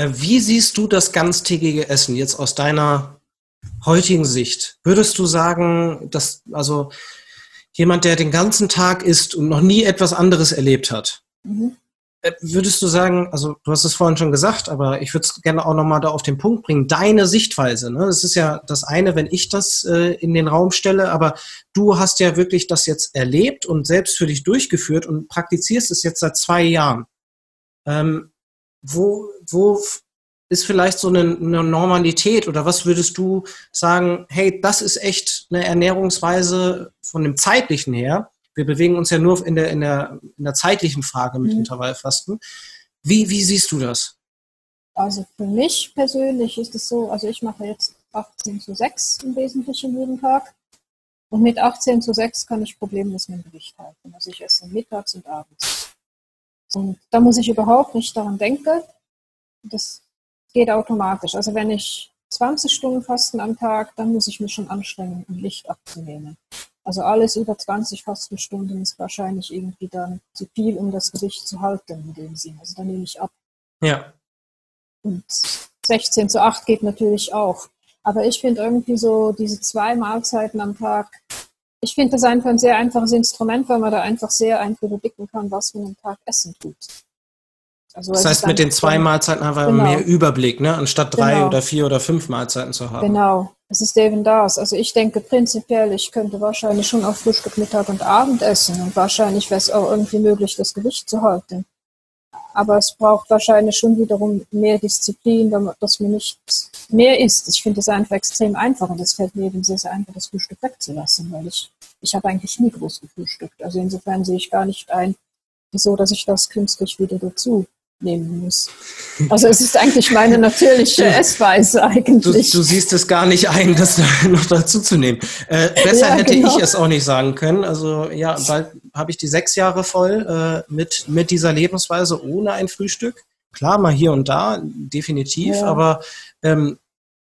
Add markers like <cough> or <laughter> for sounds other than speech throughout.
Äh, wie siehst du das ganztägige Essen jetzt aus deiner heutigen Sicht? Würdest du sagen, dass also jemand, der den ganzen Tag isst und noch nie etwas anderes erlebt hat, mhm. Äh, würdest du sagen, also du hast es vorhin schon gesagt, aber ich würde es gerne auch nochmal da auf den Punkt bringen, deine Sichtweise. Ne? Das ist ja das eine, wenn ich das äh, in den Raum stelle, aber du hast ja wirklich das jetzt erlebt und selbst für dich durchgeführt und praktizierst es jetzt seit zwei Jahren. Ähm, wo, wo ist vielleicht so eine, eine, Normalität oder was würdest du sagen, hey, das ist echt eine Ernährungsweise von dem zeitlichen her, wir bewegen uns ja nur in der, in der, in der zeitlichen Frage mit mhm. Intervallfasten. Wie, wie siehst du das? Also für mich persönlich ist es so, also ich mache jetzt 18 zu 6 im Wesentlichen jeden Tag. Und mit 18 zu 6 kann ich problemlos mein Gewicht halten. Also ich esse mittags und abends. Und da muss ich überhaupt nicht daran denken. Das geht automatisch. Also wenn ich 20 Stunden fasten am Tag, dann muss ich mich schon anstrengen, um Licht abzunehmen. Also alles über 20 Fastenstunden ist wahrscheinlich irgendwie dann zu viel, um das Gewicht zu halten in dem Sinn. Also da nehme ich ab. Ja. Und 16 zu 8 geht natürlich auch. Aber ich finde irgendwie so diese zwei Mahlzeiten am Tag, ich finde das einfach ein sehr einfaches Instrument, weil man da einfach sehr einfach überblicken kann, was man am Tag essen tut. Also das heißt, mit den zwei Mahlzeiten haben wir genau. mehr Überblick, ne? anstatt drei genau. oder vier oder fünf Mahlzeiten zu haben. Genau, es ist eben das. Also ich denke prinzipiell, ich könnte wahrscheinlich schon auf Frühstück, Mittag und Abend essen und wahrscheinlich wäre es auch irgendwie möglich, das Gewicht zu halten. Aber es braucht wahrscheinlich schon wiederum mehr Disziplin, dass man nicht mehr isst. Ich finde es einfach extrem einfach und es fällt mir eben sehr, sehr einfach, das Frühstück wegzulassen, weil ich, ich habe eigentlich nie groß gefrühstückt. Also insofern sehe ich gar nicht ein, wieso, dass ich das künstlich wieder dazu nehmen muss. Also es ist eigentlich meine natürliche Essweise eigentlich. Du, du, siehst es gar nicht ein, das <laughs> noch dazu zu nehmen. Äh, besser ja, hätte genau. ich es auch nicht sagen können. Also ja, bald habe ich die sechs Jahre voll äh, mit, mit dieser Lebensweise ohne ein Frühstück. Klar, mal hier und da, definitiv, ja. aber ähm,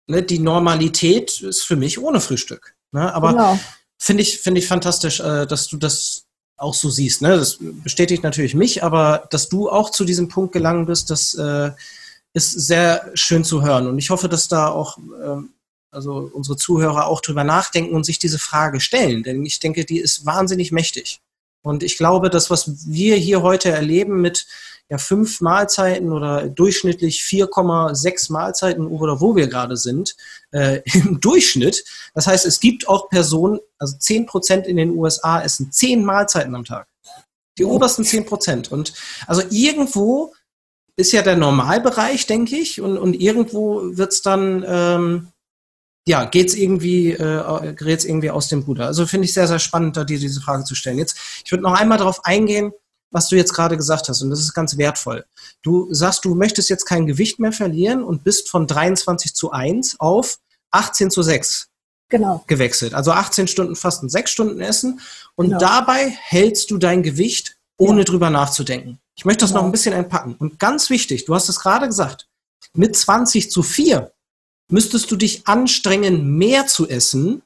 ne, die Normalität ist für mich ohne Frühstück. Ne? Aber genau. finde ich, finde ich fantastisch, äh, dass du das auch so siehst. Ne? Das bestätigt natürlich mich, aber dass du auch zu diesem Punkt gelangen bist, das äh, ist sehr schön zu hören. Und ich hoffe, dass da auch äh, also unsere Zuhörer auch drüber nachdenken und sich diese Frage stellen. Denn ich denke, die ist wahnsinnig mächtig. Und ich glaube, das, was wir hier heute erleben mit ja, fünf Mahlzeiten oder durchschnittlich 4,6 Mahlzeiten oder wo wir gerade sind, äh, <laughs> im Durchschnitt. Das heißt, es gibt auch Personen, also 10 Prozent in den USA essen zehn Mahlzeiten am Tag. Die obersten 10 Prozent. Und also irgendwo ist ja der Normalbereich, denke ich, und, und irgendwo wird es dann, ähm, ja, geht's irgendwie, äh, geht's irgendwie aus dem Ruder. Also finde ich sehr, sehr spannend, da dir diese Frage zu stellen. Jetzt, ich würde noch einmal darauf eingehen, was du jetzt gerade gesagt hast, und das ist ganz wertvoll. Du sagst, du möchtest jetzt kein Gewicht mehr verlieren und bist von 23 zu 1 auf 18 zu 6 genau. gewechselt. Also 18 Stunden Fasten, 6 Stunden Essen und genau. dabei hältst du dein Gewicht, ohne ja. drüber nachzudenken. Ich möchte das genau. noch ein bisschen entpacken. Und ganz wichtig, du hast es gerade gesagt, mit 20 zu 4 müsstest du dich anstrengen, mehr zu essen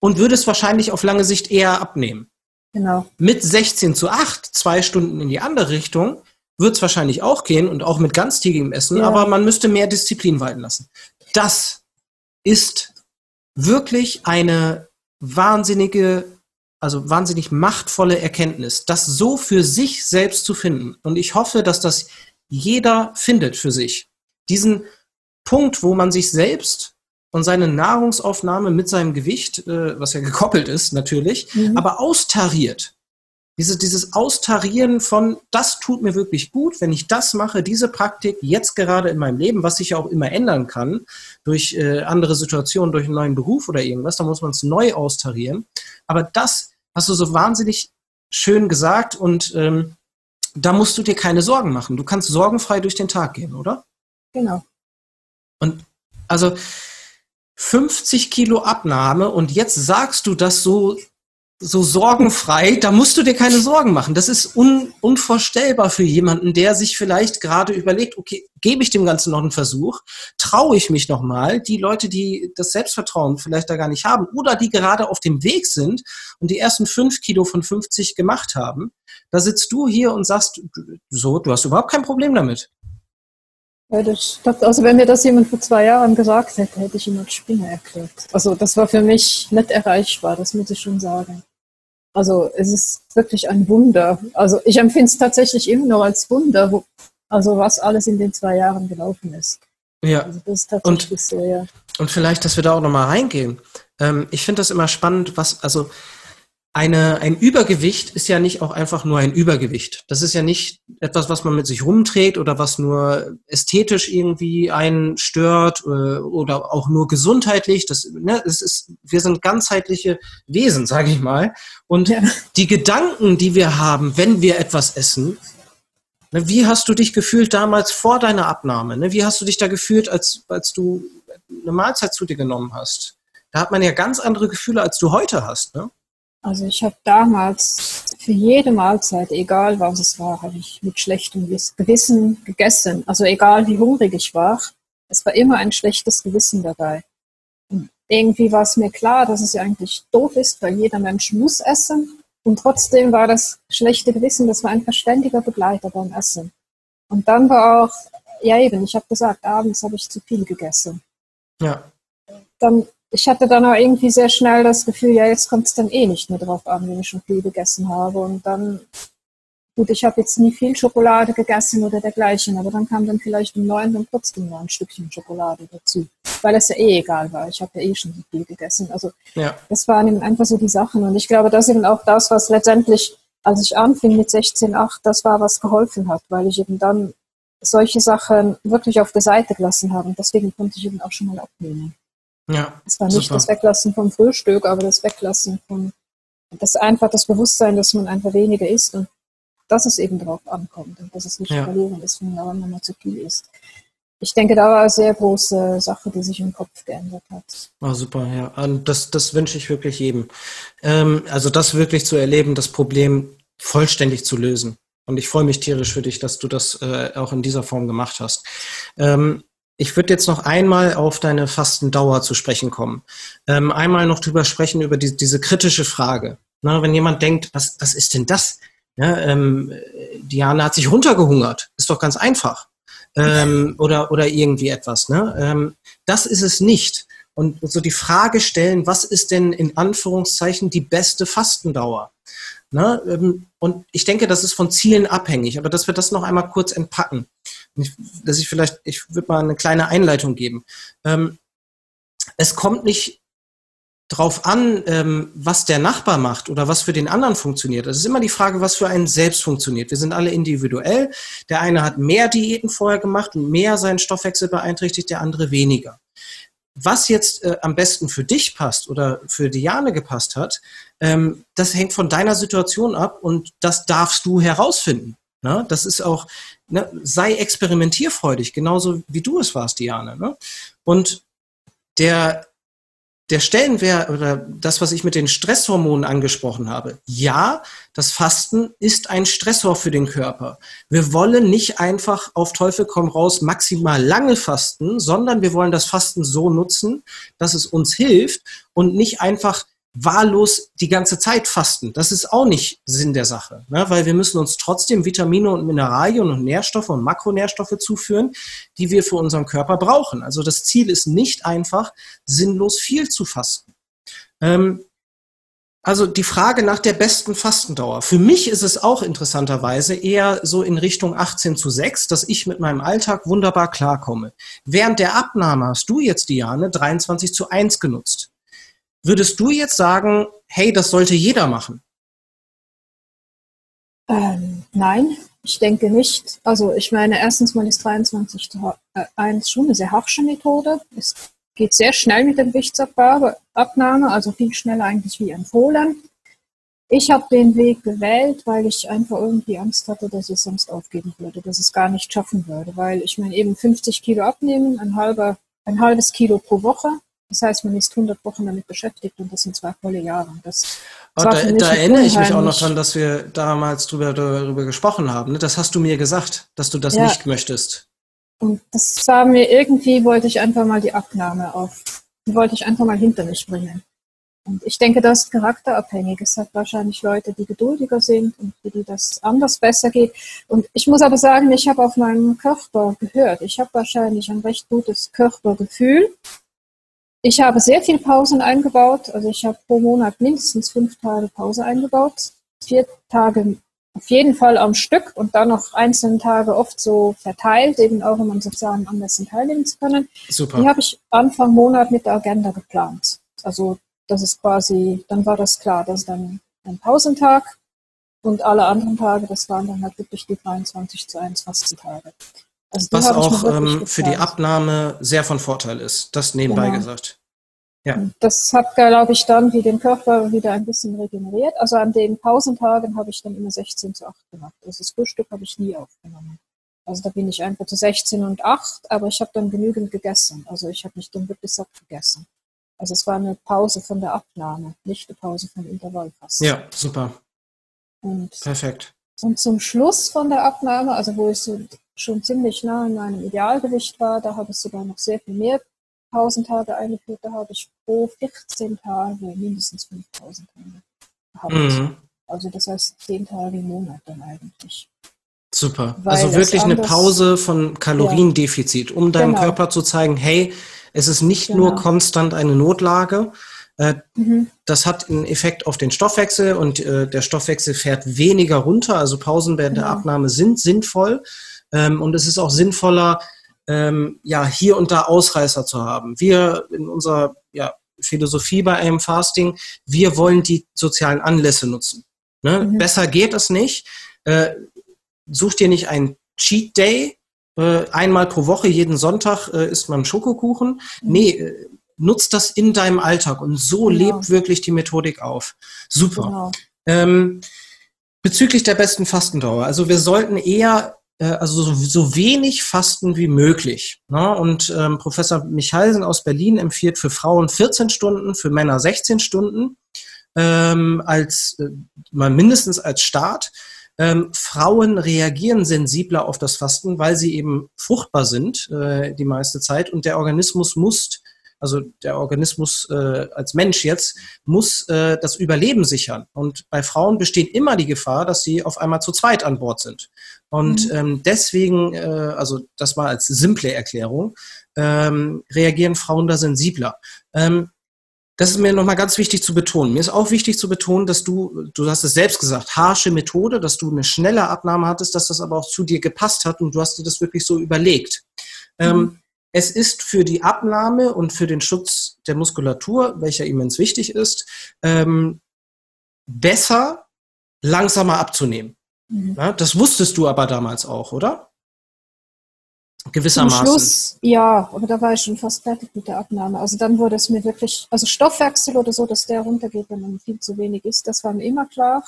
und würdest wahrscheinlich auf lange Sicht eher abnehmen. Genau. Mit 16 zu 8, zwei Stunden in die andere Richtung, wird es wahrscheinlich auch gehen und auch mit ganztägigem Essen, ja. aber man müsste mehr Disziplin walten lassen. Das ist wirklich eine wahnsinnige, also wahnsinnig machtvolle Erkenntnis, das so für sich selbst zu finden. Und ich hoffe, dass das jeder findet für sich. Diesen Punkt, wo man sich selbst und seine Nahrungsaufnahme mit seinem Gewicht, äh, was ja gekoppelt ist natürlich, mhm. aber austariert. Dieses, dieses Austarieren von, das tut mir wirklich gut, wenn ich das mache, diese Praktik jetzt gerade in meinem Leben, was sich ja auch immer ändern kann, durch äh, andere Situationen, durch einen neuen Beruf oder irgendwas, da muss man es neu austarieren. Aber das hast du so wahnsinnig schön gesagt und ähm, da musst du dir keine Sorgen machen. Du kannst sorgenfrei durch den Tag gehen, oder? Genau. Und also 50 Kilo Abnahme und jetzt sagst du das so, so sorgenfrei, da musst du dir keine Sorgen machen. Das ist un, unvorstellbar für jemanden, der sich vielleicht gerade überlegt, okay, gebe ich dem Ganzen noch einen Versuch? Traue ich mich nochmal? Die Leute, die das Selbstvertrauen vielleicht da gar nicht haben oder die gerade auf dem Weg sind und die ersten fünf Kilo von 50 gemacht haben, da sitzt du hier und sagst, so, du hast überhaupt kein Problem damit. Ja, das, also wenn mir das jemand vor zwei Jahren gesagt hätte, hätte ich ihn als Spinner erklärt. Also das war für mich nicht erreichbar, das muss ich schon sagen. Also es ist wirklich ein Wunder. Also ich empfinde es tatsächlich immer noch als Wunder, wo, also was alles in den zwei Jahren gelaufen ist. Ja. Also das ist tatsächlich und, so, ja. Und vielleicht, dass wir da auch nochmal reingehen. Ähm, ich finde das immer spannend, was, also eine, ein Übergewicht ist ja nicht auch einfach nur ein Übergewicht. Das ist ja nicht etwas, was man mit sich rumträgt oder was nur ästhetisch irgendwie einen stört äh, oder auch nur gesundheitlich. Das, ne, es ist, wir sind ganzheitliche Wesen, sage ich mal. Und ja. die Gedanken, die wir haben, wenn wir etwas essen, ne, wie hast du dich gefühlt damals vor deiner Abnahme? Ne? Wie hast du dich da gefühlt, als, als du eine Mahlzeit zu dir genommen hast? Da hat man ja ganz andere Gefühle, als du heute hast. Ne? Also ich habe damals für jede Mahlzeit, egal was es war, habe ich mit schlechtem Gewissen gegessen. Also egal wie hungrig ich war, es war immer ein schlechtes Gewissen dabei. Und irgendwie war es mir klar, dass es ja eigentlich doof ist, weil jeder Mensch muss essen. Und trotzdem war das schlechte Gewissen, das war ein verständiger Begleiter beim Essen. Und dann war auch, ja eben, ich habe gesagt, abends habe ich zu viel gegessen. Ja. Dann ich hatte dann auch irgendwie sehr schnell das Gefühl, ja, jetzt kommt es dann eh nicht mehr drauf an, wenn ich schon viel gegessen habe. Und dann, gut, ich habe jetzt nie viel Schokolade gegessen oder dergleichen, aber dann kam dann vielleicht um neun dann trotzdem noch ein Stückchen Schokolade dazu. Weil es ja eh egal war. Ich habe ja eh schon so viel gegessen. Also ja. das waren eben einfach so die Sachen. Und ich glaube, das ist eben auch das, was letztendlich, als ich anfing mit 16,8, das war, was geholfen hat, weil ich eben dann solche Sachen wirklich auf der Seite gelassen habe. Und deswegen konnte ich eben auch schon mal abnehmen. Ja, es war nicht super. das Weglassen vom Frühstück, aber das Weglassen von, das einfach das Bewusstsein, dass man einfach weniger isst und dass es eben darauf ankommt und dass es nicht ja. verloren ist, wenn man mal zu viel isst. Ich denke, da war eine sehr große Sache, die sich im Kopf geändert hat. Ah, super, ja. Und das, das wünsche ich wirklich jedem. Ähm, also das wirklich zu erleben, das Problem vollständig zu lösen. Und ich freue mich tierisch für dich, dass du das äh, auch in dieser Form gemacht hast. Ähm, ich würde jetzt noch einmal auf deine Fastendauer zu sprechen kommen. Ähm, einmal noch drüber sprechen, über die, diese kritische Frage. Na, wenn jemand denkt, was, was ist denn das? Ja, ähm, Diana hat sich runtergehungert. Ist doch ganz einfach. Ähm, oder, oder irgendwie etwas. Ne? Ähm, das ist es nicht. Und so die Frage stellen, was ist denn in Anführungszeichen die beste Fastendauer? Ne? Ähm, und ich denke, das ist von Zielen abhängig, aber dass wir das noch einmal kurz entpacken. Dass ich vielleicht, ich würde mal eine kleine Einleitung geben. Ähm, es kommt nicht drauf an, ähm, was der Nachbar macht oder was für den anderen funktioniert. Es ist immer die Frage, was für einen selbst funktioniert. Wir sind alle individuell. Der eine hat mehr Diäten vorher gemacht und mehr seinen Stoffwechsel beeinträchtigt, der andere weniger was jetzt äh, am besten für dich passt oder für Diane gepasst hat, ähm, das hängt von deiner Situation ab und das darfst du herausfinden. Ne? Das ist auch, ne? sei experimentierfreudig, genauso wie du es warst, Diane. Ne? Und der der Stellenwert oder das, was ich mit den Stresshormonen angesprochen habe, ja, das Fasten ist ein Stressor für den Körper. Wir wollen nicht einfach auf Teufel komm raus maximal lange fasten, sondern wir wollen das Fasten so nutzen, dass es uns hilft und nicht einfach wahllos die ganze Zeit fasten. Das ist auch nicht Sinn der Sache, ne? weil wir müssen uns trotzdem Vitamine und Mineralien und Nährstoffe und Makronährstoffe zuführen, die wir für unseren Körper brauchen. Also das Ziel ist nicht einfach, sinnlos viel zu fasten. Ähm, also die Frage nach der besten Fastendauer. Für mich ist es auch interessanterweise eher so in Richtung 18 zu 6, dass ich mit meinem Alltag wunderbar klarkomme. Während der Abnahme hast du jetzt, Diane, 23 zu 1 genutzt. Würdest du jetzt sagen, hey, das sollte jeder machen? Ähm, nein, ich denke nicht. Also ich meine, erstens mal ist 23 zu 1 schon eine sehr harsche Methode. Es geht sehr schnell mit der Gewichtsabnahme, also viel schneller eigentlich wie empfohlen. Ich habe den Weg gewählt, weil ich einfach irgendwie Angst hatte, dass ich es sonst aufgeben würde, dass ich es gar nicht schaffen würde. Weil ich meine, eben 50 Kilo abnehmen, ein, halber, ein halbes Kilo pro Woche, das heißt, man ist 100 Wochen damit beschäftigt und das sind zwei volle Jahre. Das oh, da, da erinnere ich mich auch noch dran, dass wir damals drüber, darüber gesprochen haben. Ne? Das hast du mir gesagt, dass du das ja. nicht möchtest. Und das war mir irgendwie, wollte ich einfach mal die Abnahme auf, die wollte ich einfach mal hinter mich bringen. Und ich denke, das ist charakterabhängig. Es hat wahrscheinlich Leute, die geduldiger sind und für die das anders besser geht. Und ich muss aber sagen, ich habe auf meinem Körper gehört. Ich habe wahrscheinlich ein recht gutes Körpergefühl. Ich habe sehr viel Pausen eingebaut. Also ich habe pro Monat mindestens fünf Tage Pause eingebaut. Vier Tage auf jeden Fall am Stück und dann noch einzelne Tage oft so verteilt, eben auch um an sozialen Anlässen teilnehmen zu können. Super. Die habe ich Anfang Monat mit der Agenda geplant. Also das ist quasi, dann war das klar, das ist dann ein Pausentag und alle anderen Tage, das waren dann halt wirklich die 23 zu 1 Fastentage. Also Was auch ähm, für die Abnahme sehr von Vorteil ist, das nebenbei genau. gesagt. Ja. Das hat, glaube ich, dann wie den Körper wieder ein bisschen regeneriert. Also an den Pausentagen habe ich dann immer 16 zu 8 gemacht. Also das Frühstück habe ich nie aufgenommen. Also da bin ich einfach zu 16 und 8, aber ich habe dann genügend gegessen. Also ich habe nicht dann wirklich satt gegessen. Also es war eine Pause von der Abnahme, nicht eine Pause vom Intervallfasten. Ja, super. Und, Perfekt. Und zum Schluss von der Abnahme, also wo ich so schon ziemlich nah in meinem Idealgewicht war, da habe ich sogar noch sehr viel mehr Pausentage eingeführt. Da habe ich pro 14 Tage mindestens 5000 Tage gehabt. Mhm. Also das heißt 10 Tage im Monat dann eigentlich. Super. Weil also wirklich eine Pause von Kaloriendefizit, um deinem genau. Körper zu zeigen, hey, es ist nicht genau. nur konstant eine Notlage. Äh, mhm. Das hat einen Effekt auf den Stoffwechsel und äh, der Stoffwechsel fährt weniger runter. Also Pausen während genau. der Abnahme sind sinnvoll. Ähm, und es ist auch sinnvoller, ähm, ja, hier und da Ausreißer zu haben. Wir in unserer ja, Philosophie bei einem Fasting, wir wollen die sozialen Anlässe nutzen. Ne? Mhm. Besser geht es nicht. Äh, such dir nicht einen Cheat Day, äh, einmal pro Woche, jeden Sonntag äh, isst man Schokokuchen. Mhm. Nee, äh, nutzt das in deinem Alltag und so genau. lebt wirklich die Methodik auf. Super. Genau. Ähm, bezüglich der besten Fastendauer. Also wir sollten eher also so, so, wenig fasten wie möglich. Ne? Und ähm, Professor Michalsen aus Berlin empfiehlt für Frauen 14 Stunden, für Männer 16 Stunden ähm, als äh, mal mindestens als Start. Ähm, Frauen reagieren sensibler auf das Fasten, weil sie eben fruchtbar sind äh, die meiste Zeit und der Organismus muss, also der Organismus äh, als Mensch jetzt, muss äh, das Überleben sichern. Und bei Frauen besteht immer die Gefahr, dass sie auf einmal zu zweit an Bord sind. Und mhm. ähm, deswegen, äh, also das mal als simple Erklärung, ähm, reagieren Frauen da sensibler. Ähm, das ist mir nochmal ganz wichtig zu betonen. Mir ist auch wichtig zu betonen, dass du, du hast es selbst gesagt, harsche Methode, dass du eine schnelle Abnahme hattest, dass das aber auch zu dir gepasst hat und du hast dir das wirklich so überlegt. Ähm, mhm. Ähm, es ist für die Abnahme und für den Schutz der Muskulatur, welcher immens wichtig ist, ähm, besser langsamer abzunehmen. Mhm. Ja, das wusstest du aber damals auch, oder? Gewissermaßen. Zum Schluss, ja, aber da war ich schon fast fertig mit der Abnahme. Also dann wurde es mir wirklich, also Stoffwechsel oder so, dass der runtergeht, wenn man viel zu wenig isst, das war mir immer klar.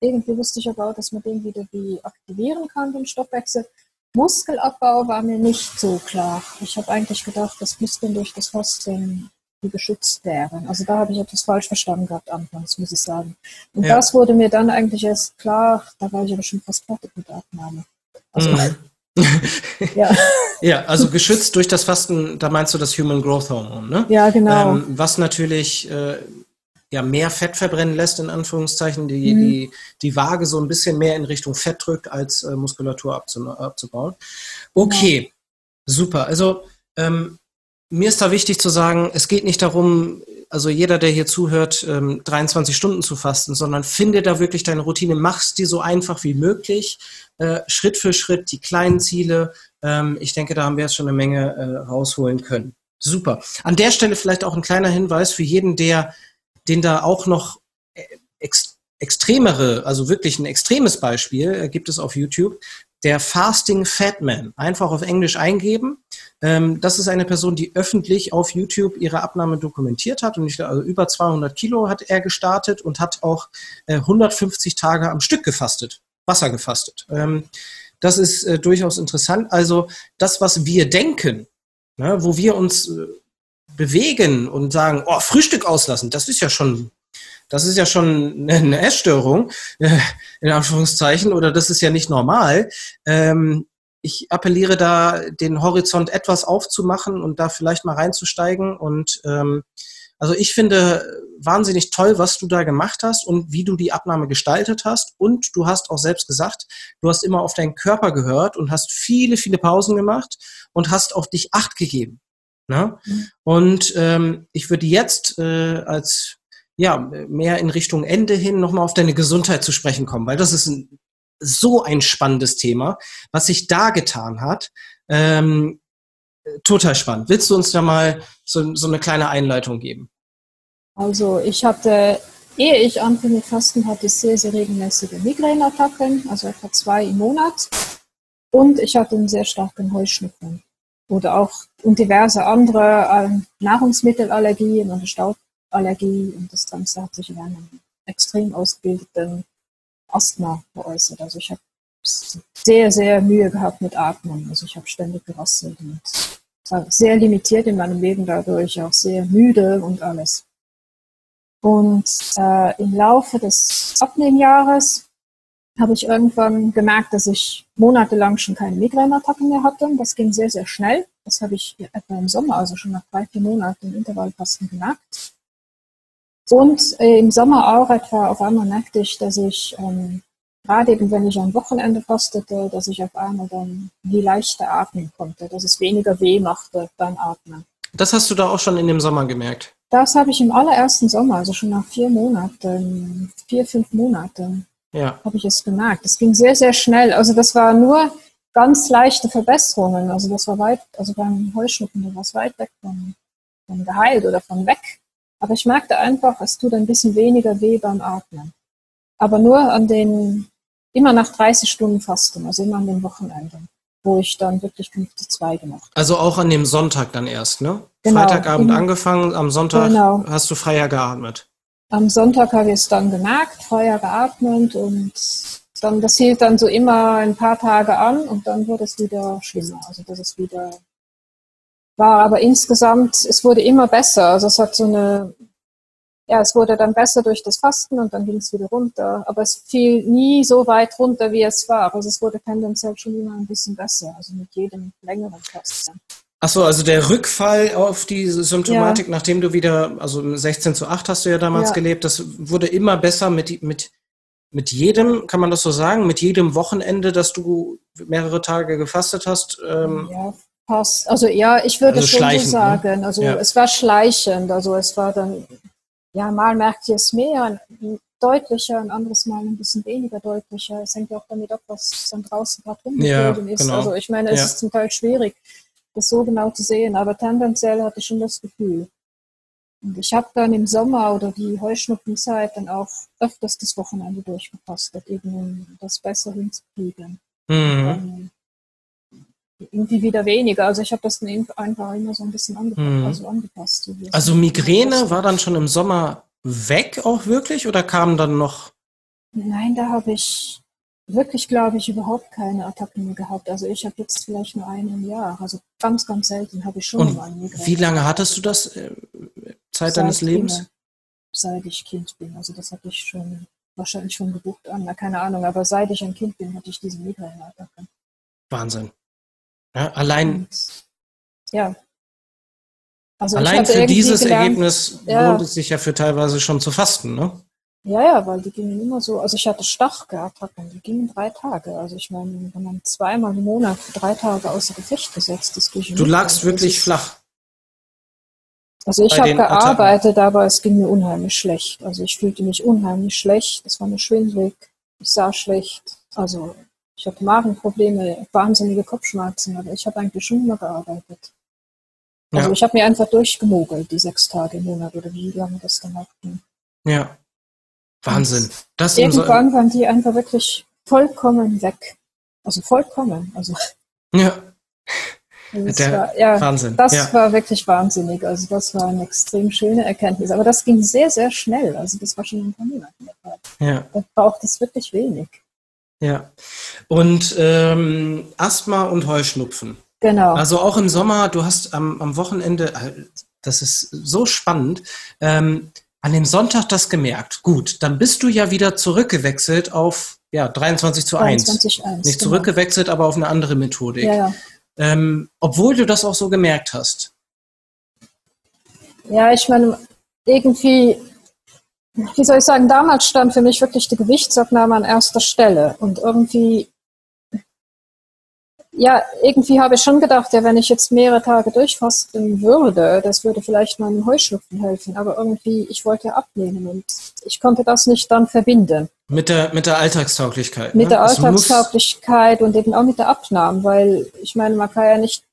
Irgendwie wusste ich aber auch, dass man den wieder wie aktivieren kann, den Stoffwechsel. Muskelabbau war mir nicht so klar. Ich habe eigentlich gedacht, dass Muskeln durch das Fasten geschützt wären. Also da habe ich etwas falsch verstanden gehabt anfangs, muss ich sagen. Und ja. das wurde mir dann eigentlich erst klar, da war ich aber schon fast fertig mit der Abnahme. Also, mhm. <laughs> ja. ja, also geschützt durch das Fasten, da meinst du das Human Growth Hormone, ne? Ja, genau. Ähm, was natürlich äh, ja, mehr Fett verbrennen lässt, in Anführungszeichen, die, mhm. die, die Waage so ein bisschen mehr in Richtung Fett drückt, als äh, Muskulatur abzubauen. Okay, genau. super. Also ähm, mir ist da wichtig zu sagen, es geht nicht darum, also jeder, der hier zuhört, 23 ähm, Stunden zu fasten, sondern finde da wirklich deine Routine, mach's dir so einfach wie möglich, äh, Schritt für Schritt, die kleinen Ziele. Ähm, ich denke, da haben wir jetzt schon eine Menge äh, rausholen können. Super. An der Stelle vielleicht auch ein kleiner Hinweis für jeden, der, den da auch noch äh, ex extremere, also wirklich ein extremes Beispiel gibt es auf YouTube der Fasting Fat Man. Einfach auf Englisch eingeben. Ähm, das ist eine Person, die öffentlich auf YouTube ihre Abnahme dokumentiert hat. Und ich, also über 200 Kilo hat er gestartet und hat auch äh, 150 Tage am Stück gefastet, Wasser gefastet. Ähm, das ist äh, durchaus interessant. Also das, was wir denken, ne, wo wir uns äh, bewegen und sagen, oh, Frühstück auslassen, das ist ja schon das ist ja schon eine Essstörung, äh, in Anführungszeichen, oder das ist ja nicht normal. Ähm, ich appelliere da, den Horizont etwas aufzumachen und da vielleicht mal reinzusteigen und ähm, Also ich finde wahnsinnig toll, was du da gemacht hast und wie du die Abnahme gestaltet hast. Und du hast auch selbst gesagt, du hast immer auf deinen Körper gehört und hast viele, viele Pausen gemacht und hast auf dich Acht gegeben. Ne? Mhm. Und ähm, ich würde jetzt äh, als ja mehr in Richtung Ende hin nochmal auf deine Gesundheit zu sprechen kommen, weil das ist ein, so ein spannendes Thema, was sich da getan hat. Ähm, total spannend. Willst du uns da mal so, so eine kleine Einleitung geben? Also ich hatte, ehe ich anfing mit Fasten, hatte ich sehr, sehr regelmäßige Migräneattacken, also etwa zwei im Monat. Und ich hatte einen sehr starken Heuschnupfen oder auch und diverse andere äh, Nahrungsmittelallergien und Stauballergie und das Ganze hat sich in einem extrem ausgebildeten Asthma geäußert. Also ich habe sehr, sehr Mühe gehabt mit Atmen. Also ich habe ständig gerasselt und war sehr limitiert in meinem Leben dadurch, auch sehr müde und alles. Und äh, im Laufe des Abnehmjahres habe ich irgendwann gemerkt, dass ich monatelang schon keine Migräneattacken mehr hatte. Das ging sehr, sehr schnell. Das habe ich etwa im Sommer, also schon nach drei, vier Monaten im Intervallfasten gemerkt. Und äh, im Sommer auch etwa auf einmal merkte ich, dass ich ähm, gerade eben, wenn ich am Wochenende fastete, dass ich auf einmal dann wie leichter atmen konnte, dass es weniger weh machte beim Atmen. Das hast du da auch schon in dem Sommer gemerkt? Das habe ich im allerersten Sommer, also schon nach vier Monaten, vier, fünf Monaten, ja. habe ich es gemerkt. Es ging sehr, sehr schnell. Also das war nur ganz leichte Verbesserungen. Also das war weit, also beim Heuschnupfen, da war es weit weg von, von geheilt oder von weg. Aber ich merkte einfach, es tut ein bisschen weniger weh beim Atmen. Aber nur an den, immer nach 30 Stunden Fasten, also immer an den Wochenenden, wo ich dann wirklich 5 zu 2 gemacht habe. Also auch an dem Sonntag dann erst, ne? Genau, Freitagabend angefangen, am Sonntag genau. hast du freier geatmet. Am Sonntag habe ich es dann gemerkt, freier geatmet und dann, das hielt dann so immer ein paar Tage an und dann wurde es wieder schlimmer. Also das ist wieder, war aber insgesamt, es wurde immer besser. Also es hat so eine, ja, es wurde dann besser durch das Fasten und dann ging es wieder runter. Aber es fiel nie so weit runter, wie es war. Also es wurde tendenziell schon immer ein bisschen besser, also mit jedem längeren Fasten. Achso, also der Rückfall auf die Symptomatik, ja. nachdem du wieder, also 16 zu 8 hast du ja damals ja. gelebt, das wurde immer besser mit, mit, mit jedem, kann man das so sagen, mit jedem Wochenende, dass du mehrere Tage gefastet hast? Ähm, ja, passt. Also ja, ich würde also schon so ne? sagen. Also ja. es war schleichend, also es war dann, ja, mal merkt ihr es mehr, deutlicher, ein anderes Mal ein bisschen weniger deutlicher. Es hängt ja auch damit ab, was dann draußen gerade rumgeflogen ja, ist. Genau. Also ich meine, es ist zum Teil schwierig das so genau zu sehen, aber tendenziell hatte ich schon das Gefühl. Und ich habe dann im Sommer oder die Heuschnuppenzeit dann auch öfters das Wochenende durchgepastet, eben um das besser hinzukriegen. Mhm. irgendwie wieder weniger. Also ich habe das dann einfach immer so ein bisschen angepasst. Mhm. Also, angepasst also Migräne war dann schon im Sommer weg auch wirklich oder kam dann noch? Nein, da habe ich wirklich, glaube ich, überhaupt keine Attacken mehr gehabt. Also ich habe jetzt vielleicht nur einen im Jahr. Also ganz, ganz selten habe ich schon Und mal eine Migräne. Wie lange hattest du das äh, Zeit seit deines Lebens? Kinder, seit ich Kind bin. Also das hatte ich schon wahrscheinlich von Geburt an. Na, keine Ahnung, aber seit ich ein Kind bin, hatte ich diese Migräneattacken. Wahnsinn. Ja, allein. Und, ja. Also allein für dieses gelernt, Ergebnis ja, lohnt es sich ja für teilweise schon zu fasten, ne? Ja, ja, weil die gingen immer so, also ich hatte Stachgattacken, die gingen drei Tage. Also ich meine, wenn man zweimal im Monat für drei Tage außer Gefecht gesetzt ist, durch Du lagst wirklich flach. Also ich habe gearbeitet, Attacken. aber es ging mir unheimlich schlecht. Also ich fühlte mich unheimlich schlecht, es war mir schwindelig, ich sah schlecht. Also ich hatte Magenprobleme, wahnsinnige Kopfschmerzen, aber ich habe eigentlich schon immer gearbeitet. Also ja. ich habe mir einfach durchgemogelt, die sechs Tage im Monat oder wie lange das dann auch ging. Ja. Wahnsinn. Das Irgendwann waren die einfach wirklich vollkommen weg. Also vollkommen. Also. Ja. Also Der war, ja, Wahnsinn. Das ja. war wirklich wahnsinnig. Also das war eine extrem schöne Erkenntnis. Aber das ging sehr, sehr schnell. Also das war schon ein paar Monate. Ja. Da braucht es wirklich wenig. Ja. Und ähm, Asthma und Heuschnupfen. Genau. Also auch im Sommer, du hast am, am Wochenende, äh, das ist so spannend, ähm, an dem Sonntag das gemerkt. Gut, dann bist du ja wieder zurückgewechselt auf ja, 23 zu 1. 23 1 Nicht genau. zurückgewechselt, aber auf eine andere Methodik. Ja, ja. Ähm, obwohl du das auch so gemerkt hast. Ja, ich meine, irgendwie, wie soll ich sagen, damals stand für mich wirklich die Gewichtsabnahme an erster Stelle. Und irgendwie ja, irgendwie habe ich schon gedacht, ja, wenn ich jetzt mehrere Tage durchfasten würde, das würde vielleicht meinem Heuschnupfen helfen. Aber irgendwie, ich wollte abnehmen und ich konnte das nicht dann verbinden. Mit der, mit der Alltagstauglichkeit. Mit ne? der Alltagstauglichkeit und eben auch mit der Abnahme, weil ich meine, man kann ja nicht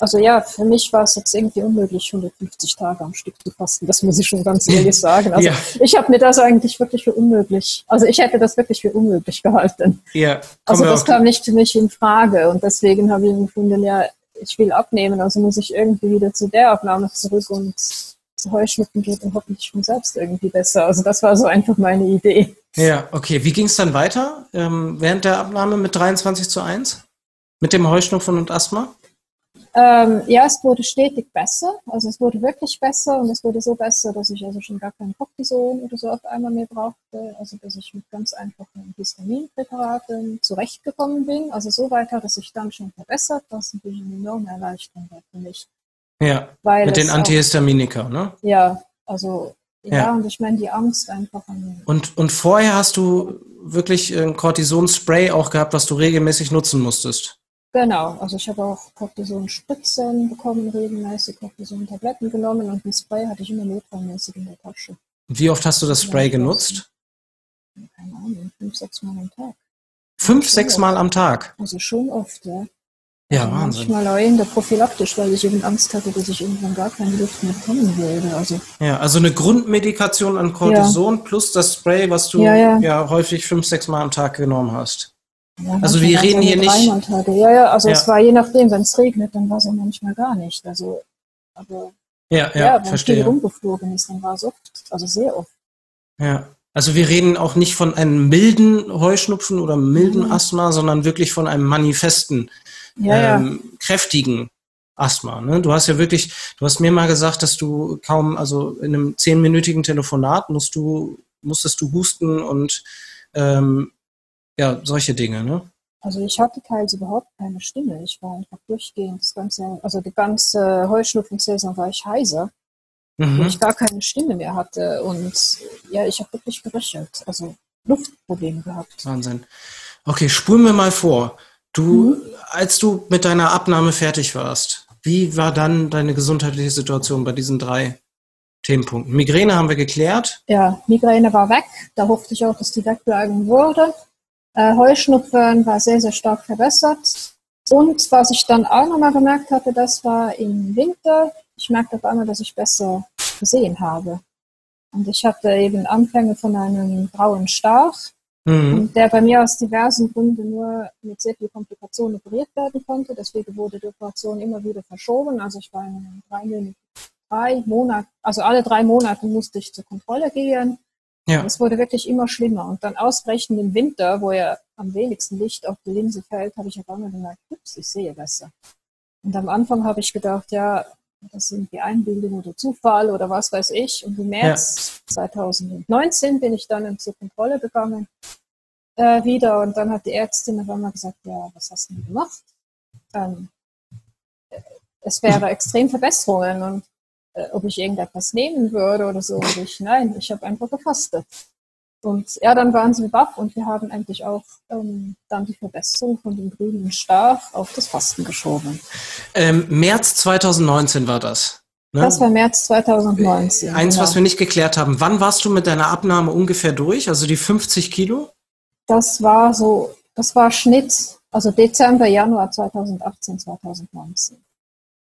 also ja, für mich war es jetzt irgendwie unmöglich, 150 Tage am Stück zu fasten. Das muss ich schon ganz ehrlich sagen. Also ja. ich habe mir das eigentlich wirklich für unmöglich, also ich hätte das wirklich für unmöglich gehalten. Ja, also das kam nicht für mich in Frage und deswegen habe ich gefunden, ja, ich will abnehmen, also muss ich irgendwie wieder zu der Abnahme zurück und zu Heuschnupfen geht und hoffentlich schon selbst irgendwie besser. Also das war so einfach meine Idee. Ja, okay. Wie ging es dann weiter ähm, während der Abnahme mit 23 zu 1? Mit dem Heuschnupfen und Asthma? Ähm, ja, es wurde stetig besser. Also es wurde wirklich besser und es wurde so besser, dass ich also schon gar kein Cortison oder so auf einmal mehr brauchte. Also dass ich mit ganz einfachen Histaminpräparaten zurechtgekommen bin. Also so weit hat es sich dann schon verbessert, was natürlich eine enorme Erleichterung war für mich. Ja, Weil mit den Antihistaminika, ne? Ja, also ja, ja, und ich meine die Angst einfach an. Und, und vorher hast du wirklich ein Cortison-Spray auch gehabt, was du regelmäßig nutzen musstest? Genau, also ich habe auch Cortison-Spritzen bekommen, regelmäßig Cortison-Tabletten genommen und ein Spray hatte ich immer notfallmäßig in der Tasche. Wie oft hast du das Spray genutzt? Keine Ahnung, fünf, sechs Mal am Tag. Fünf, sechs Mal am Tag? Also schon oft, ja. Ja, Wahnsinn. Manchmal auch in der prophylaktisch, weil ich eben Angst hatte, dass ich irgendwann gar keine Luft mehr bekommen würde. Also, ja, also eine Grundmedikation an Cortison ja. plus das Spray, was du ja, ja. ja häufig fünf, sechs Mal am Tag genommen hast. Ja, also wir reden hier nicht. Ja, ja, also ja. es war je nachdem, wenn es regnet, dann war es auch manchmal gar nicht. Also, aber ja, ja, ja wenn verstehe. viel rumgeflogen ist, dann war es oft, also sehr oft. Ja. Also wir reden auch nicht von einem milden Heuschnupfen oder milden mhm. Asthma, sondern wirklich von einem manifesten, ja, ähm, kräftigen Asthma. Ne? Du hast ja wirklich, du hast mir mal gesagt, dass du kaum, also in einem zehnminütigen Telefonat musst du, musstest du husten und ähm, ja, solche Dinge, ne? Also ich hatte teils überhaupt keine Stimme. Ich war einfach durchgehend das ganze, also die ganze Heuschnupfensaison war ich heiser, mhm. weil ich gar keine Stimme mehr hatte. Und ja, ich habe wirklich geröchelt, also Luftprobleme gehabt. Wahnsinn. Okay, spulen wir mal vor. Du, mhm. als du mit deiner Abnahme fertig warst, wie war dann deine gesundheitliche Situation bei diesen drei Themenpunkten? Migräne haben wir geklärt. Ja, Migräne war weg. Da hoffte ich auch, dass die wegbleiben würde. Äh, Heuschnupfen war sehr, sehr stark verbessert. Und was ich dann auch nochmal gemerkt hatte, das war im Winter. Ich merkte auf einmal, dass ich besser gesehen habe. Und ich hatte eben Anfänge von einem grauen Stach, mhm. der bei mir aus diversen Gründen nur mit sehr viel Komplikationen operiert werden konnte. Deswegen wurde die Operation immer wieder verschoben. Also ich war in drei, drei Monaten, also alle drei Monate musste ich zur Kontrolle gehen. Ja. Es wurde wirklich immer schlimmer. Und dann ausgerechnet im Winter, wo ja am wenigsten Licht auf die Linse fällt, habe ich auf einmal gemerkt, ups, ich sehe besser. Und am Anfang habe ich gedacht, ja, das sind die Einbildung oder Zufall oder was weiß ich. Und im März ja. 2019 bin ich dann zur Kontrolle gegangen äh, wieder und dann hat die Ärztin auf einmal gesagt, ja, was hast du denn gemacht? Ähm, es wäre extrem Verbesserungen und äh, ob ich irgendetwas nehmen würde oder so. Und ich, nein, ich habe einfach gefastet. Und ja, dann waren sie baff und wir haben eigentlich auch ähm, dann die Verbesserung von dem grünen Star auf das Fasten geschoben. Ähm, März 2019 war das. Ne? Das war März 2019. Eins, genau. was wir nicht geklärt haben. Wann warst du mit deiner Abnahme ungefähr durch? Also die 50 Kilo? Das war so, das war Schnitt, also Dezember, Januar 2018, 2019.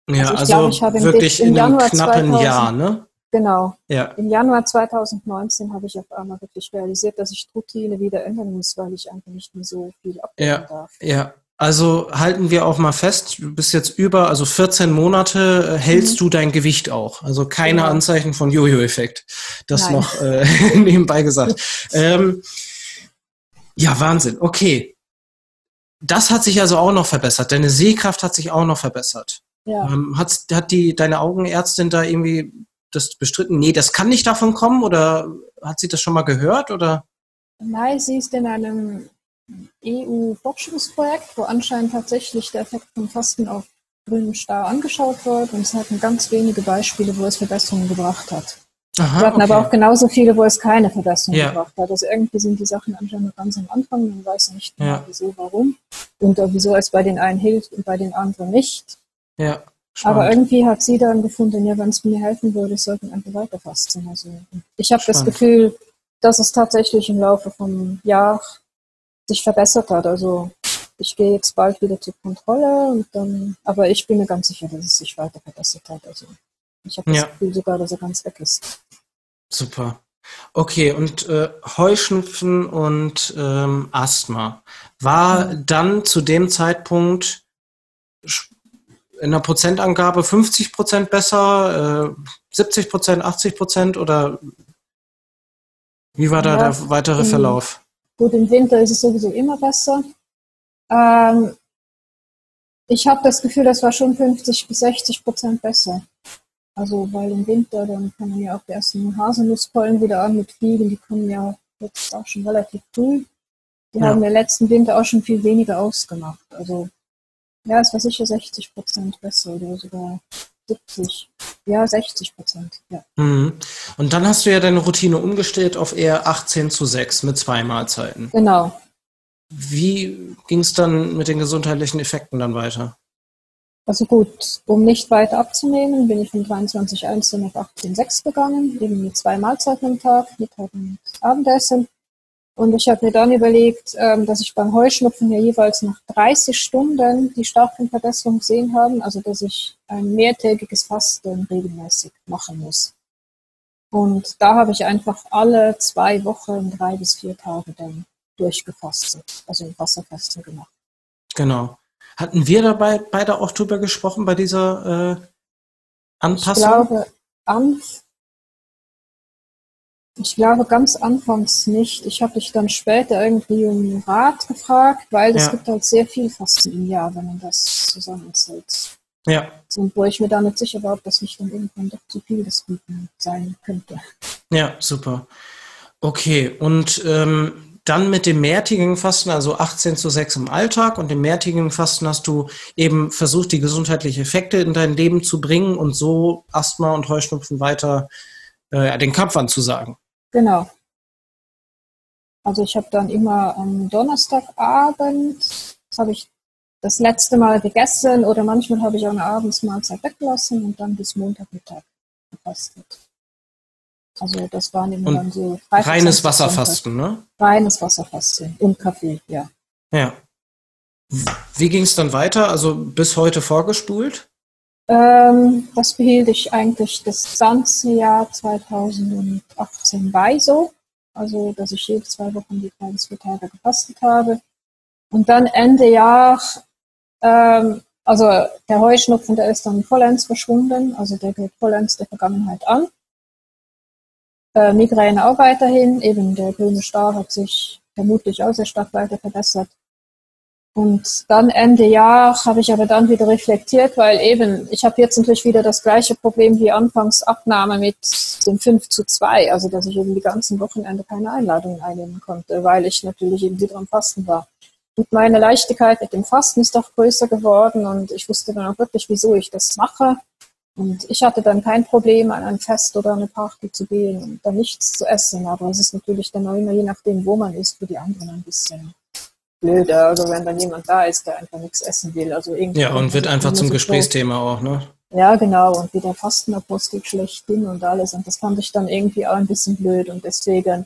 Ja, also, also glaub, wirklich in einem knappen 2000, Jahr, ne? Genau. Ja. Im Januar 2019 habe ich auf einmal wirklich realisiert, dass ich Routine wieder ändern muss, weil ich einfach nicht mehr so viel abnehmen ja, darf. Ja, also halten wir auch mal fest, du bist jetzt über, also 14 Monate äh, hältst mhm. du dein Gewicht auch. Also keine genau. Anzeichen von Jojo-Effekt. Das Nein. noch äh, <laughs> nebenbei gesagt. <laughs> ähm, ja, Wahnsinn. Okay. Das hat sich also auch noch verbessert. Deine Sehkraft hat sich auch noch verbessert. Ja. Ähm, hat, hat die, deine Augenärztin da irgendwie das bestritten? Nee, das kann nicht davon kommen oder hat sie das schon mal gehört oder? Nein, sie ist in einem EU-Forschungsprojekt, wo anscheinend tatsächlich der Effekt vom Fasten auf grünen Star angeschaut wird und es hatten ganz wenige Beispiele, wo es Verbesserungen gebracht hat. Aha, wir hatten okay. aber auch genauso viele, wo es keine Verbesserung ja. gebracht hat. Also irgendwie sind die Sachen anscheinend ganz am Anfang, man weiß nicht genau, ja. wieso, warum. Und wieso es bei den einen hilft und bei den anderen nicht. Ja. Spannend. Aber irgendwie hat sie dann gefunden, ja, wenn es mir helfen würde, sollten einfach weiter fasten. Also ich habe das Gefühl, dass es tatsächlich im Laufe vom Jahr sich verbessert hat. Also ich gehe jetzt bald wieder zur Kontrolle und dann, aber ich bin mir ganz sicher, dass es sich weiter verbessert hat. Also ich habe das ja. Gefühl sogar, dass er ganz weg ist. Super. Okay, und äh, Heuschnupfen und ähm, Asthma. War mhm. dann zu dem Zeitpunkt in der Prozentangabe 50 Prozent besser, äh, 70 Prozent, 80 Prozent oder wie war da ja, der weitere Verlauf? Gut, im Winter ist es sowieso immer besser. Ähm, ich habe das Gefühl, das war schon 50 bis 60 Prozent besser. Also weil im Winter, dann fangen ja auch die ersten Haselnusspollen wieder an mit Fliegen, die kommen ja jetzt auch schon relativ früh. Die ja. haben ja letzten Winter auch schon viel weniger ausgemacht. Also ja, es war sicher 60 Prozent besser oder sogar 70. Ja, 60 Prozent. Ja. Mhm. Und dann hast du ja deine Routine umgestellt auf eher 18 zu 6 mit zwei Mahlzeiten. Genau. Wie ging es dann mit den gesundheitlichen Effekten dann weiter? Also gut, um nicht weiter abzunehmen, bin ich von 23,1 auf 18,6 gegangen, eben mit zwei Mahlzeiten am Tag, Mittag und Abendessen. Und ich habe mir dann überlegt, ähm, dass ich beim Heuschnupfen ja jeweils nach 30 Stunden die starken Verbesserungen gesehen habe, also dass ich ein mehrtägiges Fasten regelmäßig machen muss. Und da habe ich einfach alle zwei Wochen drei bis vier Tage dann durchgefastet, also Wasserfasten gemacht. Genau. Hatten wir dabei beide auch drüber gesprochen bei dieser äh, Anpassung? Ich glaube, an, ich glaube ganz anfangs nicht. Ich habe dich dann später irgendwie um Rat gefragt, weil es ja. gibt halt sehr viel Fasten im Jahr, wenn man das zusammenzählt. Ja. Und wo ich mir da nicht sicher war, ob das nicht dann irgendwann doch zu viel des Guten sein könnte. Ja, super. Okay, und ähm, dann mit dem mehrtägigen Fasten, also 18 zu 6 im Alltag und dem mehrtägigen Fasten hast du eben versucht, die gesundheitlichen Effekte in dein Leben zu bringen und so Asthma und Heuschnupfen weiter äh, den Kampf anzusagen. Genau. Also ich habe dann immer am Donnerstagabend, habe ich das letzte Mal gegessen oder manchmal habe ich auch eine Abendsmahlzeit weggelassen und dann bis Montagmittag gefastet. Also das waren immer dann so reines Wasserfasten, ne? Reines Wasserfasten und Kaffee, ja. Ja. Wie ging es dann weiter? Also bis heute vorgespult? Ähm, das behielt ich eigentlich das ganze Jahr 2018 bei so. Also, dass ich jede zwei Wochen die drei bis vier Tage gefastet habe. Und dann Ende Jahr, ähm, also der Heuschnupfen, der ist dann vollends verschwunden. Also der geht vollends der Vergangenheit an. Äh, Migräne auch weiterhin. Eben der grüne Star hat sich vermutlich auch sehr stark weiter verbessert. Und dann Ende Jahr habe ich aber dann wieder reflektiert, weil eben, ich habe jetzt natürlich wieder das gleiche Problem wie anfangs Abnahme mit dem 5 zu 2, also dass ich eben die ganzen Wochenende keine Einladungen einnehmen konnte, weil ich natürlich eben wieder am Fasten war. Und meine Leichtigkeit mit dem Fasten ist doch größer geworden und ich wusste dann auch wirklich, wieso ich das mache. Und ich hatte dann kein Problem, an ein Fest oder eine Party zu gehen und dann nichts zu essen. Aber es ist natürlich dann auch immer je nachdem, wo man ist, für die anderen ein bisschen blöder. Also wenn dann jemand da ist, der einfach nichts essen will. Also irgendwie ja, und wird einfach zum Gesprächsthema auch, ne? Ja, genau. Und wie der Fastenapostel schlechthin und alles. Und das fand ich dann irgendwie auch ein bisschen blöd. Und deswegen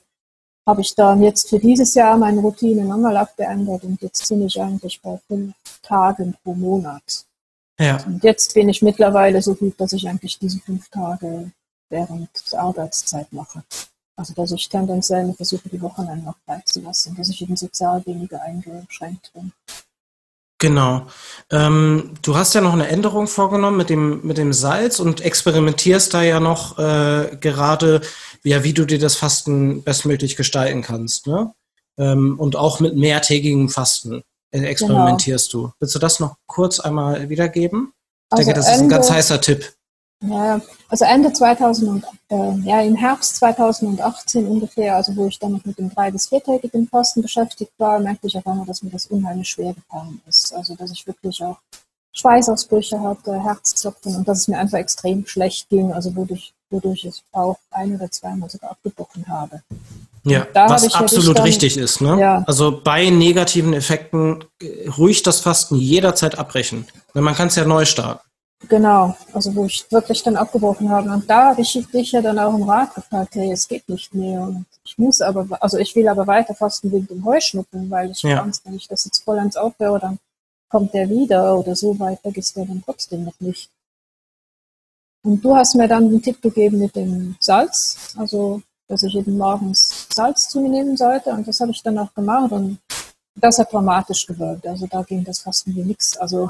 habe ich dann jetzt für dieses Jahr meine Routine nochmal abgeändert und jetzt bin ich eigentlich bei fünf Tagen pro Monat. Ja. Und jetzt bin ich mittlerweile so gut, dass ich eigentlich diese fünf Tage während der Arbeitszeit mache. Also dass ich tendenziell versuche, die Wochenende noch beizulassen, dass ich eben sozial weniger eingeschränkt bin. Genau. Ähm, du hast ja noch eine Änderung vorgenommen mit dem, mit dem Salz und experimentierst da ja noch äh, gerade, ja, wie du dir das Fasten bestmöglich gestalten kannst. Ne? Ähm, und auch mit mehrtägigem Fasten. Äh, experimentierst genau. du. Willst du das noch kurz einmal wiedergeben? Ich also denke, das Ende, ist ein ganz heißer Tipp. Ja, also Ende 2000, äh, ja, im Herbst 2018 ungefähr, also wo ich dann noch mit dem drei- bis viertägigen Fasten beschäftigt war, merkte ich auf einmal, dass mir das unheimlich schwer gefallen ist. Also, dass ich wirklich auch Schweißausbrüche hatte, Herzklopfen und dass es mir einfach extrem schlecht ging, also wodurch wodurch ich auch ein oder zweimal sogar abgebrochen habe. Ja, was absolut dann, richtig ist. Ne? Ja. Also bei negativen Effekten äh, ruhig das Fasten jederzeit abbrechen. Man kann es ja neu starten. Genau, also wo ich wirklich dann abgebrochen habe. Und da habe ich dich ja dann auch im Rat gefragt, hey, es geht nicht mehr. Und ich muss aber, also ich will aber weiter fasten wegen dem Heuschnupfen, weil ich ja. Angst, wenn ich das jetzt vollends aufhöre, dann kommt der wieder oder so weit weg ist der dann trotzdem noch nicht. Und du hast mir dann den Tipp gegeben mit dem Salz, also dass ich jeden morgens Salz zu mir nehmen sollte. Und das habe ich dann auch gemacht und das hat dramatisch gewirkt. Also da ging das Fasten wie nichts. Also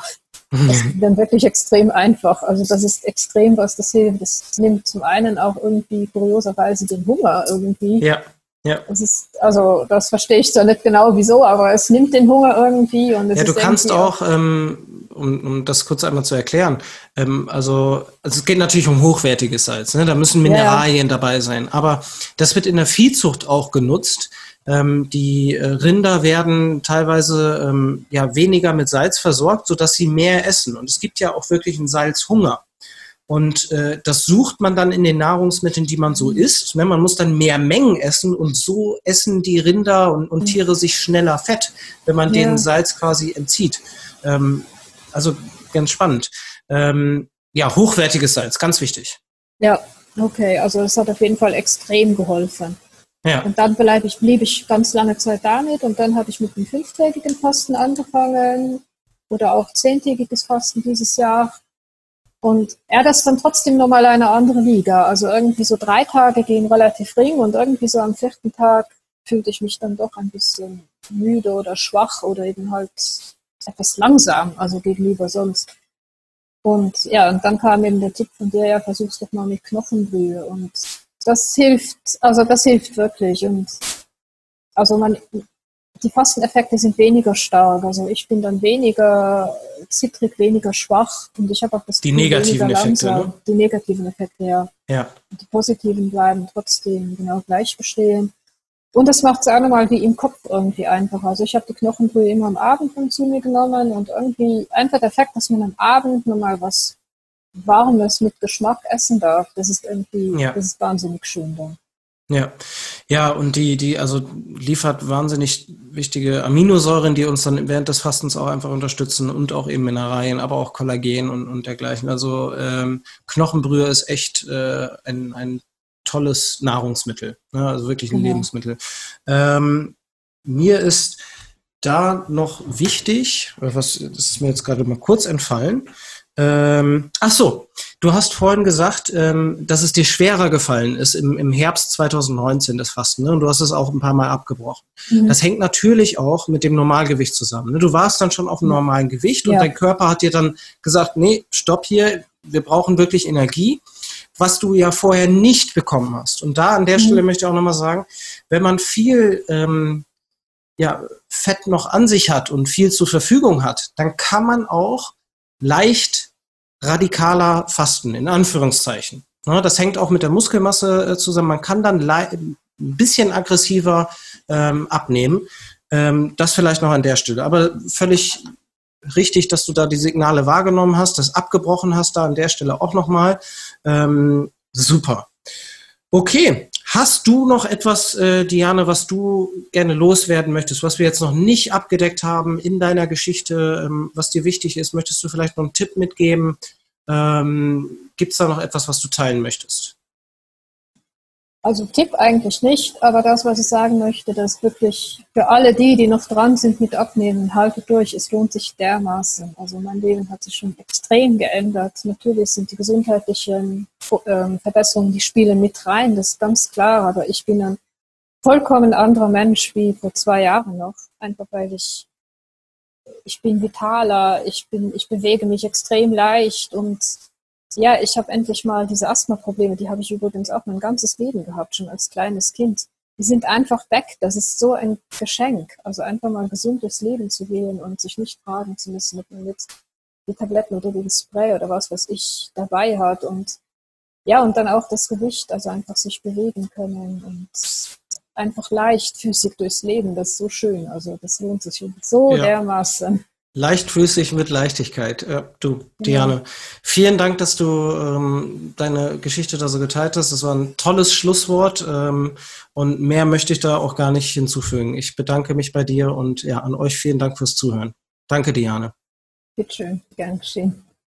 das <laughs> ist dann wirklich extrem einfach. Also das ist extrem, was das hilft. Das nimmt zum einen auch irgendwie kurioserweise den Hunger irgendwie. Ja. Ja. Das ist, also das verstehe ich zwar nicht genau wieso, aber es nimmt den Hunger irgendwie und es Ja, du kannst auch, ähm, um, um das kurz einmal zu erklären, ähm, also, also es geht natürlich um hochwertiges Salz, ne? da müssen Mineralien ja. dabei sein, aber das wird in der Viehzucht auch genutzt. Ähm, die äh, Rinder werden teilweise ähm, ja weniger mit Salz versorgt, sodass sie mehr essen. Und es gibt ja auch wirklich einen Salzhunger. Und äh, das sucht man dann in den Nahrungsmitteln, die man so mhm. isst. Ne? Man muss dann mehr Mengen essen und so essen die Rinder und, und mhm. Tiere sich schneller fett, wenn man ja. den Salz quasi entzieht. Ähm, also ganz spannend. Ähm, ja, hochwertiges Salz, ganz wichtig. Ja, okay. Also das hat auf jeden Fall extrem geholfen. Ja. Und dann bleib ich, blieb ich ganz lange Zeit damit und dann habe ich mit dem fünftägigen Fasten angefangen oder auch zehntägiges Fasten dieses Jahr. Und er das dann trotzdem nochmal eine andere Liga. Also irgendwie so drei Tage gehen relativ ring und irgendwie so am vierten Tag fühlte ich mich dann doch ein bisschen müde oder schwach oder eben halt etwas langsam, also gegenüber sonst. Und ja, und dann kam eben der Tipp von dir, ja, versuch's doch mal mit Knochenbrühe. Und das hilft, also das hilft wirklich. Und also man, die Fasteneffekte sind weniger stark. Also ich bin dann weniger zittrig, weniger schwach und ich habe auch das Die negativen Effekte, ne? Die negativen Effekte, ja. ja. Die positiven bleiben trotzdem genau gleich bestehen. Und das macht es auch nochmal wie im Kopf irgendwie einfacher. Also ich habe die Knochenbrühe immer am Abend von zu mir genommen und irgendwie einfach der Fakt, dass man am Abend nochmal was Warmes mit Geschmack essen darf, das ist irgendwie, ja. das ist wahnsinnig schön dann. Ja, ja, und die, die, also liefert wahnsinnig wichtige Aminosäuren, die uns dann während des Fastens auch einfach unterstützen und auch eben Mineralien, aber auch Kollagen und, und dergleichen. Also ähm, Knochenbrühe ist echt äh, ein, ein tolles Nahrungsmittel, ne? also wirklich ein genau. Lebensmittel. Ähm, mir ist da noch wichtig, was das ist mir jetzt gerade mal kurz entfallen, ähm, ach so, du hast vorhin gesagt, ähm, dass es dir schwerer gefallen ist im, im Herbst 2019 das Fasten. Ne? Und du hast es auch ein paar Mal abgebrochen. Mhm. Das hängt natürlich auch mit dem Normalgewicht zusammen. Ne? Du warst dann schon auf einem mhm. normalen Gewicht und dein Körper hat dir dann gesagt, nee, stopp hier, wir brauchen wirklich Energie, was du ja vorher nicht bekommen hast. Und da an der mhm. Stelle möchte ich auch nochmal sagen, wenn man viel ähm, ja, Fett noch an sich hat und viel zur Verfügung hat, dann kann man auch leicht radikaler Fasten, in Anführungszeichen. Das hängt auch mit der Muskelmasse äh, zusammen. Man kann dann ein bisschen aggressiver ähm, abnehmen. Ähm, das vielleicht noch an der Stelle. Aber völlig richtig, dass du da die Signale wahrgenommen hast, das abgebrochen hast, da an der Stelle auch nochmal. Ähm, super. Okay, Hast du noch etwas, äh, Diane, was du gerne loswerden möchtest, was wir jetzt noch nicht abgedeckt haben in deiner Geschichte, ähm, was dir wichtig ist? Möchtest du vielleicht noch einen Tipp mitgeben? Ähm, Gibt es da noch etwas, was du teilen möchtest? Also Tipp eigentlich nicht, aber das, was ich sagen möchte, dass wirklich für alle die, die noch dran sind mit Abnehmen, haltet durch, es lohnt sich dermaßen. Also mein Leben hat sich schon extrem geändert. Natürlich sind die gesundheitlichen ähm, Verbesserungen, die spielen mit rein, das ist ganz klar, aber ich bin ein vollkommen anderer Mensch wie vor zwei Jahren noch, einfach weil ich ich bin vitaler, ich bin, ich bewege mich extrem leicht und ja, ich habe endlich mal diese Asthma-Probleme, die habe ich übrigens auch mein ganzes Leben gehabt, schon als kleines Kind. Die sind einfach weg. Das ist so ein Geschenk. Also einfach mal ein gesundes Leben zu wählen und sich nicht fragen zu müssen, ob man jetzt die Tabletten oder den Spray oder was, was ich dabei hat. Und ja, und dann auch das Gewicht, also einfach sich bewegen können und einfach leichtfüßig durchs Leben. Das ist so schön. Also das lohnt sich so ja. dermaßen. Leichtfüßig mit Leichtigkeit. Äh, du, Diane, ja. Vielen Dank, dass du ähm, deine Geschichte da so geteilt hast. Das war ein tolles Schlusswort ähm, und mehr möchte ich da auch gar nicht hinzufügen. Ich bedanke mich bei dir und ja, an euch vielen Dank fürs Zuhören. Danke, Diane. Bitte schön, gern geschehen.